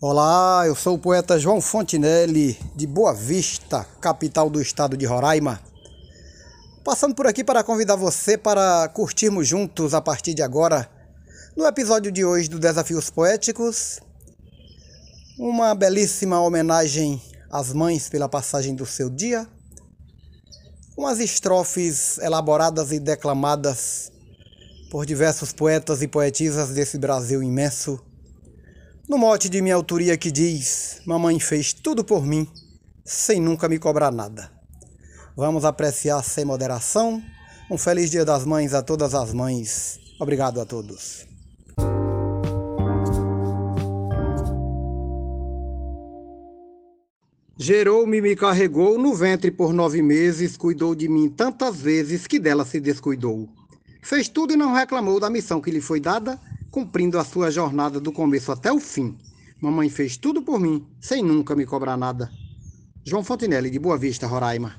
Olá, eu sou o poeta João Fontinelli, de Boa Vista, capital do estado de Roraima. Passando por aqui para convidar você para curtirmos juntos a partir de agora, no episódio de hoje do Desafios Poéticos, uma belíssima homenagem às mães pela passagem do seu dia, umas estrofes elaboradas e declamadas por diversos poetas e poetisas desse Brasil imenso no mote de minha autoria que diz: Mamãe fez tudo por mim, sem nunca me cobrar nada. Vamos apreciar sem moderação. Um feliz Dia das Mães a todas as mães. Obrigado a todos. Gerou-me me carregou no ventre por nove meses, cuidou de mim tantas vezes que dela se descuidou. Fez tudo e não reclamou da missão que lhe foi dada, cumprindo a sua jornada do começo até o fim. Mamãe fez tudo por mim, sem nunca me cobrar nada. João Fontinelli, de Boa Vista, Roraima.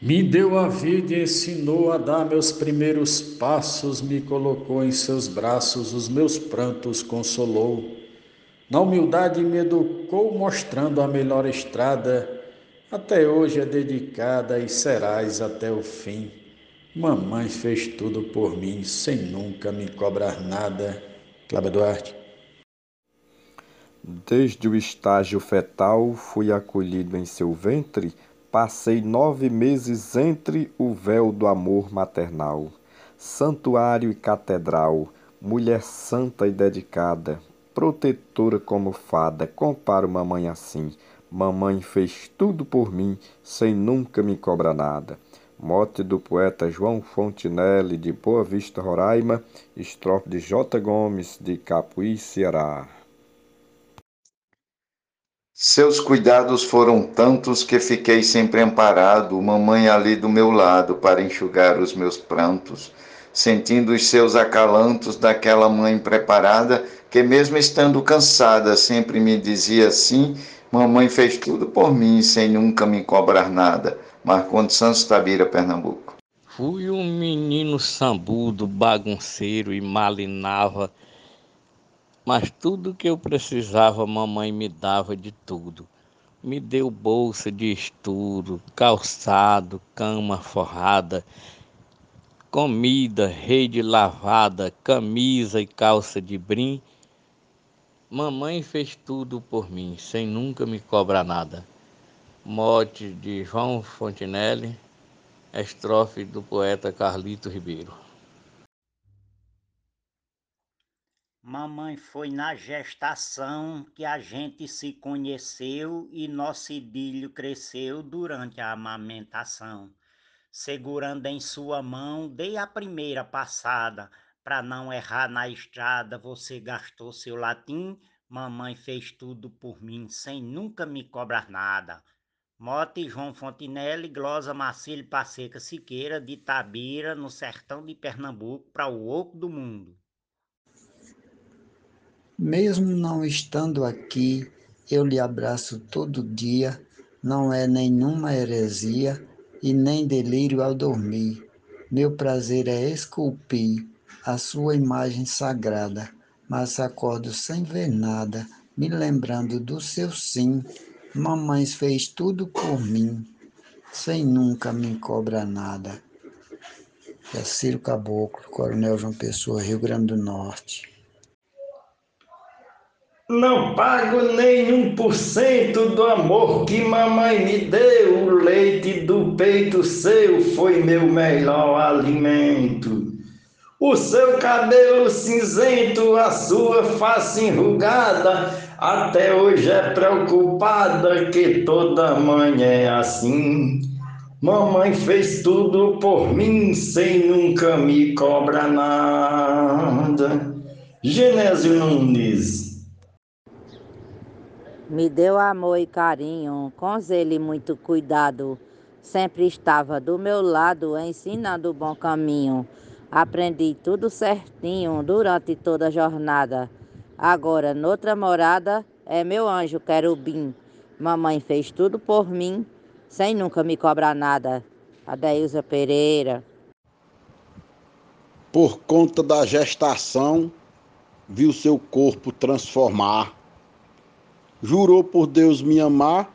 Me deu a vida e ensinou a dar meus primeiros passos, me colocou em seus braços, os meus prantos consolou. Na humildade me educou, mostrando a melhor estrada. Até hoje é dedicada e serás até o fim. Mamãe fez tudo por mim, sem nunca me cobrar nada. Cláudio Duarte. Desde o estágio fetal fui acolhido em seu ventre, passei nove meses entre o véu do amor maternal. Santuário e catedral, mulher santa e dedicada, protetora como fada, comparo mamãe assim. Mamãe fez tudo por mim, sem nunca me cobrar nada. Mote do poeta João Fontinelli, de Boa Vista, Roraima, estrofe de J. Gomes, de Capuí, Ceará. Seus cuidados foram tantos que fiquei sempre amparado, mamãe ali do meu lado para enxugar os meus prantos, sentindo os seus acalantos daquela mãe preparada, que mesmo estando cansada sempre me dizia assim: Mamãe fez tudo por mim sem nunca me cobrar nada. Marcondes Santos Tabira, Pernambuco. Fui um menino sambudo, bagunceiro e malinava, mas tudo que eu precisava, mamãe me dava de tudo. Me deu bolsa de estudo, calçado, cama forrada, comida, rede lavada, camisa e calça de brim. Mamãe fez tudo por mim, sem nunca me cobrar nada mote de João Fontinelli, estrofe do poeta Carlito Ribeiro. Mamãe foi na gestação que a gente se conheceu e nosso idílio cresceu durante a amamentação. Segurando em sua mão, dei a primeira passada. Para não errar na estrada, você gastou seu latim. Mamãe fez tudo por mim, sem nunca me cobrar nada. Mote João Fontinelli, Glosa Marcílio Passeca Siqueira, de Tabira, no sertão de Pernambuco, para o oco do mundo. Mesmo não estando aqui, eu lhe abraço todo dia, não é nenhuma heresia e nem delírio ao dormir. Meu prazer é esculpir a sua imagem sagrada, mas acordo sem ver nada, me lembrando do seu sim Mamãe fez tudo por mim, sem nunca me cobrar nada. É Ciro Caboclo, Coronel João Pessoa, Rio Grande do Norte. Não pago nem um por cento do amor que mamãe me deu. O leite do peito seu foi meu melhor alimento. O seu cabelo cinzento, a sua face enrugada, até hoje é preocupada que toda mãe é assim. Mamãe fez tudo por mim sem nunca me cobrar nada. Genésio Nunes. Me deu amor e carinho, com ele muito cuidado. Sempre estava do meu lado, ensinando o bom caminho. Aprendi tudo certinho durante toda a jornada. Agora, noutra morada, é meu anjo querubim. Mamãe fez tudo por mim, sem nunca me cobrar nada. Adeilza Pereira. Por conta da gestação, viu seu corpo transformar. jurou por Deus me amar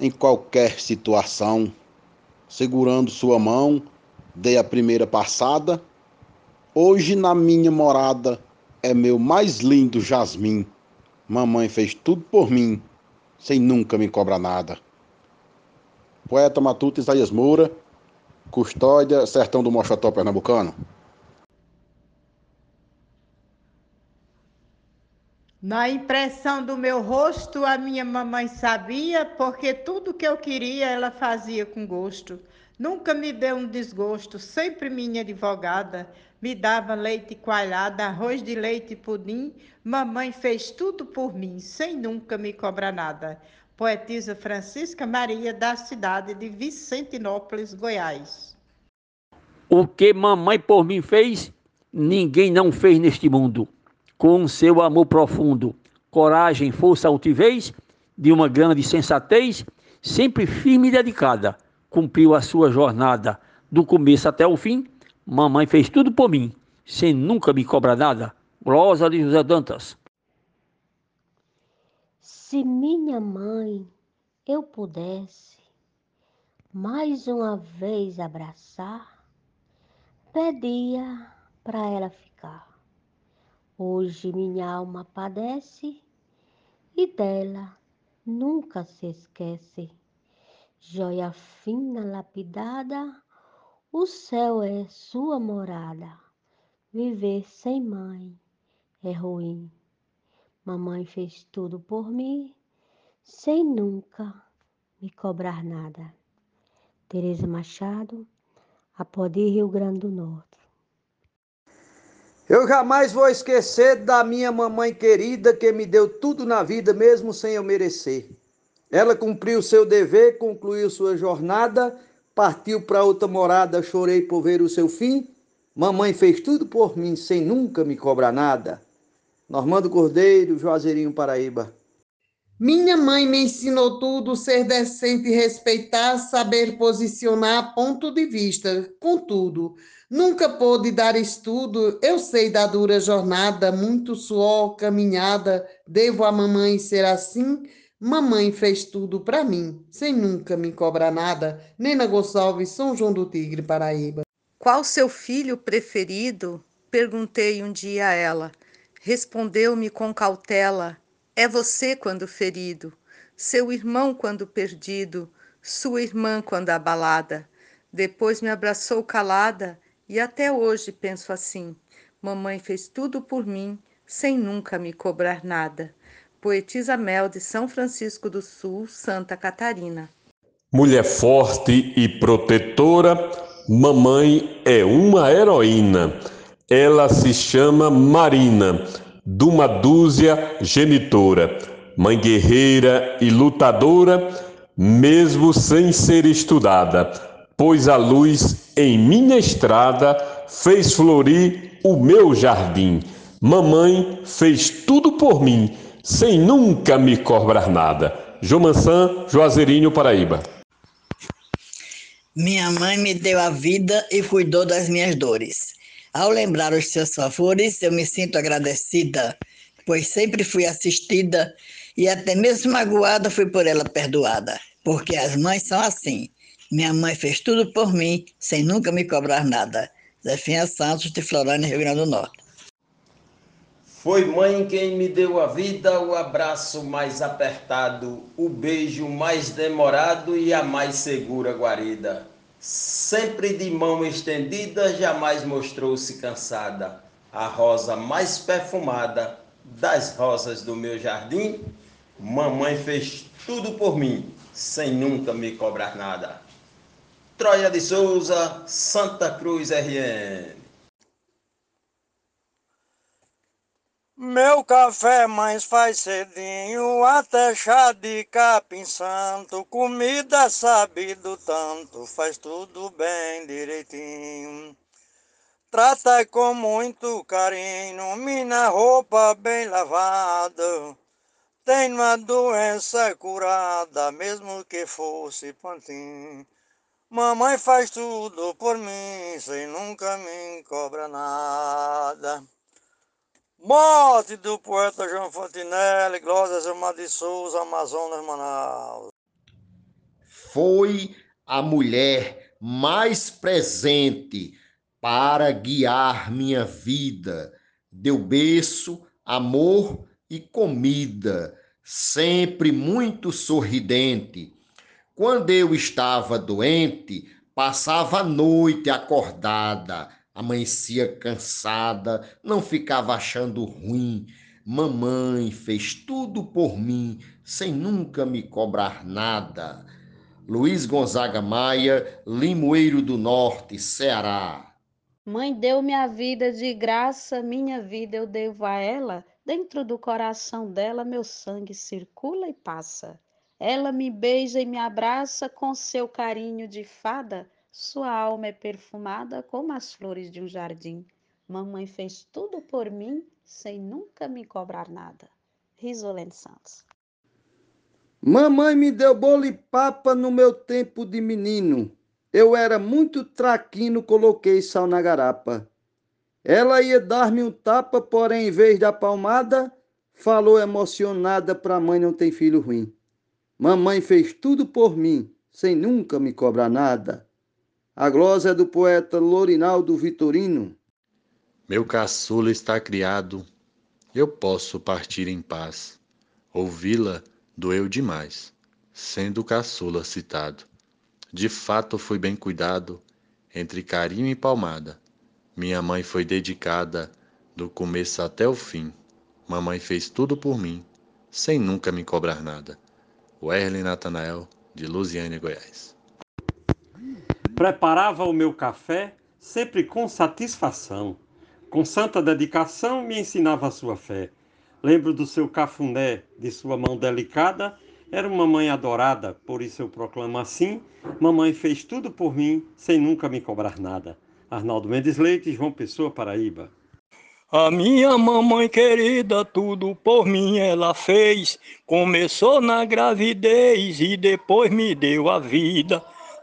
em qualquer situação. Segurando sua mão, dei a primeira passada. Hoje na minha morada é meu mais lindo jasmim. Mamãe fez tudo por mim, sem nunca me cobrar nada. Poeta Matuto Isaías Moura, Custódia, Sertão do Mochotó Pernambucano. Na impressão do meu rosto, a minha mamãe sabia, porque tudo que eu queria ela fazia com gosto. Nunca me deu um desgosto, sempre minha advogada. Me dava leite coalhado, arroz de leite e pudim. Mamãe fez tudo por mim, sem nunca me cobrar nada. Poetisa Francisca Maria, da cidade de Vicentinópolis, Goiás. O que mamãe por mim fez, ninguém não fez neste mundo com seu amor profundo, coragem, força, altivez, de uma grande sensatez, sempre firme e dedicada, cumpriu a sua jornada, do começo até o fim. Mamãe fez tudo por mim, sem nunca me cobrar nada. Glosa de José Dantas. Se minha mãe eu pudesse mais uma vez abraçar, pedia para ela ficar Hoje minha alma padece e dela nunca se esquece. Joia fina lapidada, o céu é sua morada. Viver sem mãe é ruim. Mamãe fez tudo por mim, sem nunca me cobrar nada. Tereza Machado, Apodi, Rio Grande do Norte. Eu jamais vou esquecer da minha mamãe querida que me deu tudo na vida, mesmo sem eu merecer. Ela cumpriu seu dever, concluiu sua jornada, partiu para outra morada, chorei por ver o seu fim. Mamãe fez tudo por mim, sem nunca me cobrar nada. Normando Cordeiro, Juazeirinho, Paraíba. Minha mãe me ensinou tudo, ser decente, respeitar, saber posicionar ponto de vista, contudo, nunca pôde dar estudo, eu sei da dura jornada, muito suor, caminhada, devo a mamãe ser assim, mamãe fez tudo para mim, sem nunca me cobrar nada, Nena Gonçalves, São João do Tigre, Paraíba. Qual seu filho preferido? Perguntei um dia a ela. Respondeu-me com cautela, é você quando ferido, seu irmão quando perdido, sua irmã quando abalada. Depois me abraçou calada e até hoje penso assim: mamãe fez tudo por mim, sem nunca me cobrar nada. Poetisa Mel de São Francisco do Sul, Santa Catarina. Mulher forte e protetora, mamãe é uma heroína. Ela se chama Marina de uma dúzia genitora, mãe guerreira e lutadora, mesmo sem ser estudada, pois a luz em minha estrada fez florir o meu jardim. Mamãe fez tudo por mim, sem nunca me cobrar nada. Jomansan, Juazeirinho, Paraíba. Minha mãe me deu a vida e cuidou das minhas dores. Ao lembrar os seus favores, eu me sinto agradecida, pois sempre fui assistida e até mesmo magoada fui por ela perdoada, porque as mães são assim. Minha mãe fez tudo por mim, sem nunca me cobrar nada. Zefinha Santos, de Florânia, Rio Grande do Norte. Foi mãe quem me deu a vida, o abraço mais apertado, o beijo mais demorado e a mais segura guarida sempre de mão estendida, jamais mostrou-se cansada. A rosa mais perfumada das rosas do meu jardim, mamãe fez tudo por mim, sem nunca me cobrar nada. Troia de Souza, Santa Cruz RN. Meu café mais faz cedinho, até chá de capim santo, comida sabido tanto, faz tudo bem direitinho. Trata com muito carinho, minha roupa bem lavada. Tenho uma doença curada, mesmo que fosse pantim. Mamãe faz tudo por mim, sem nunca me cobra nada. Morte do poeta João Fontinelli, Glória Zilmar de Souza, Amazonas, Manaus. Foi a mulher mais presente para guiar minha vida. Deu berço, amor e comida, sempre muito sorridente. Quando eu estava doente, passava a noite acordada, amanhecia cansada, não ficava achando ruim. Mamãe fez tudo por mim, sem nunca me cobrar nada. Luiz Gonzaga Maia, Limoeiro do Norte, Ceará. Mãe deu-me a vida de graça, minha vida eu devo a ela. Dentro do coração dela, meu sangue circula e passa. Ela me beija e me abraça com seu carinho de fada. Sua alma é perfumada como as flores de um jardim. Mamãe fez tudo por mim sem nunca me cobrar nada. Risolene Santos. Mamãe me deu bolo e papa no meu tempo de menino. Eu era muito traquino, coloquei sal na garapa. Ela ia dar-me um tapa, porém, em vez da palmada, falou emocionada pra mãe não tem filho ruim. Mamãe fez tudo por mim, sem nunca me cobrar nada. A glosa é do poeta Lorinaldo Vitorino. Meu caçula está criado, eu posso partir em paz. Ouvi-la doeu demais, sendo caçula citado. De fato fui bem cuidado, entre carinho e palmada. Minha mãe foi dedicada, do começo até o fim. Mamãe fez tudo por mim, sem nunca me cobrar nada. Werley Natanael, de Lusiânia, Goiás. Preparava o meu café sempre com satisfação. Com santa dedicação me ensinava a sua fé. Lembro do seu cafuné, de sua mão delicada. Era uma mãe adorada, por isso eu proclamo assim: Mamãe fez tudo por mim, sem nunca me cobrar nada. Arnaldo Mendes Leite, João Pessoa, Paraíba. A minha mamãe querida, tudo por mim ela fez. Começou na gravidez e depois me deu a vida.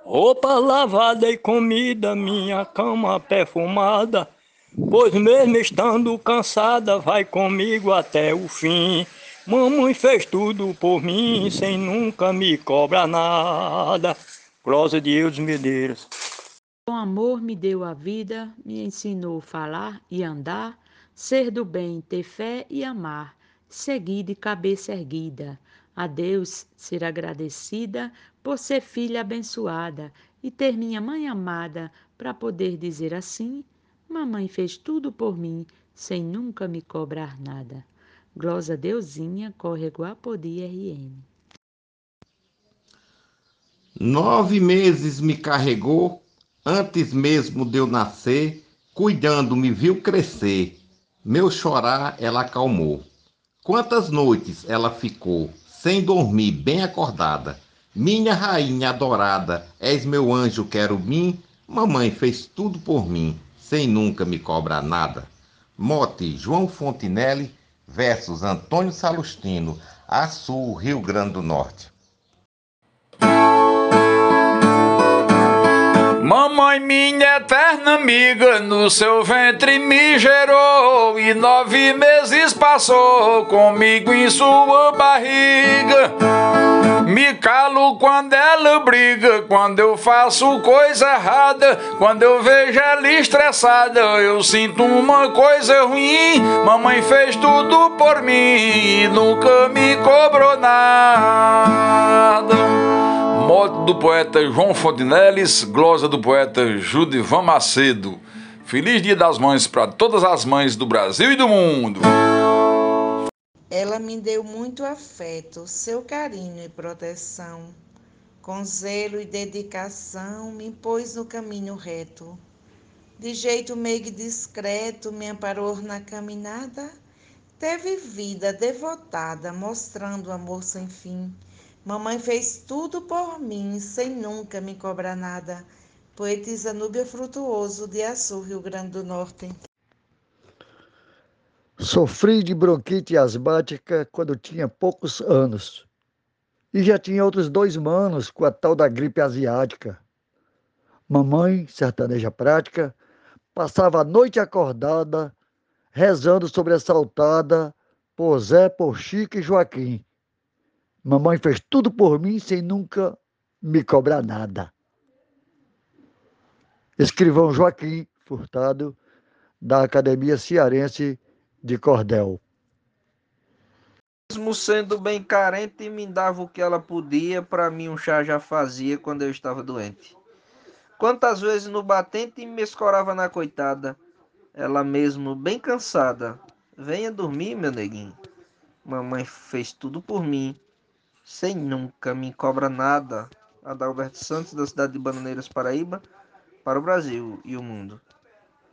Roupa lavada e comida, minha cama perfumada. Pois mesmo estando cansada, vai comigo até o fim. Mamãe fez tudo por mim, sem nunca me cobrar nada. Prosa de Eudes Medeiros. Com amor me deu a vida, me ensinou falar e andar ser do bem, ter fé e amar, seguir de cabeça erguida. A Deus ser agradecida por ser filha abençoada e ter minha mãe amada para poder dizer assim: Mamãe fez tudo por mim, sem nunca me cobrar nada. Glosa Deusinha, Córrego Apodi RN. Nove meses me carregou, antes mesmo de eu nascer, cuidando me viu crescer meu chorar ela acalmou. Quantas noites ela ficou sem dormir, bem acordada. Minha rainha adorada, és meu anjo querubim. Mamãe fez tudo por mim, sem nunca me cobrar nada. Mote João Fontinelli versus Antônio Salustino, Açu, Rio Grande do Norte. Mamãe, minha eterna amiga, no seu ventre me gerou e nove meses passou comigo em sua barriga. Me calo quando ela briga, quando eu faço coisa errada, quando eu vejo ela estressada, eu sinto uma coisa ruim. Mamãe fez tudo por mim e nunca me cobrou nada. Mote do poeta João Fontinelles, glosa do poeta Judivan Macedo. Feliz Dia das Mães para todas as mães do Brasil e do mundo. Ela me deu muito afeto, seu carinho e proteção. Com zelo e dedicação, me pôs no caminho reto. De jeito meio discreto, me amparou na caminhada. Teve vida devotada, mostrando amor sem fim Mamãe fez tudo por mim, sem nunca me cobrar nada. Poetisa Núbia Frutuoso, de Açu, Rio Grande do Norte. Sofri de bronquite asmática quando tinha poucos anos. E já tinha outros dois manos com a tal da gripe asiática. Mamãe, sertaneja prática, passava a noite acordada, rezando sobre a saltada por Zé, por Chico e Joaquim. Mamãe fez tudo por mim sem nunca me cobrar nada. Escrivão Joaquim Furtado, da Academia Cearense de Cordel. Mesmo sendo bem carente, me dava o que ela podia, para mim um chá já fazia quando eu estava doente. Quantas vezes no batente me escorava na coitada, ela mesmo bem cansada. Venha dormir, meu neguinho. Mamãe fez tudo por mim, sem nunca me cobra nada. Adalberto Santos, da cidade de Bananeiras, Paraíba, para o Brasil e o mundo.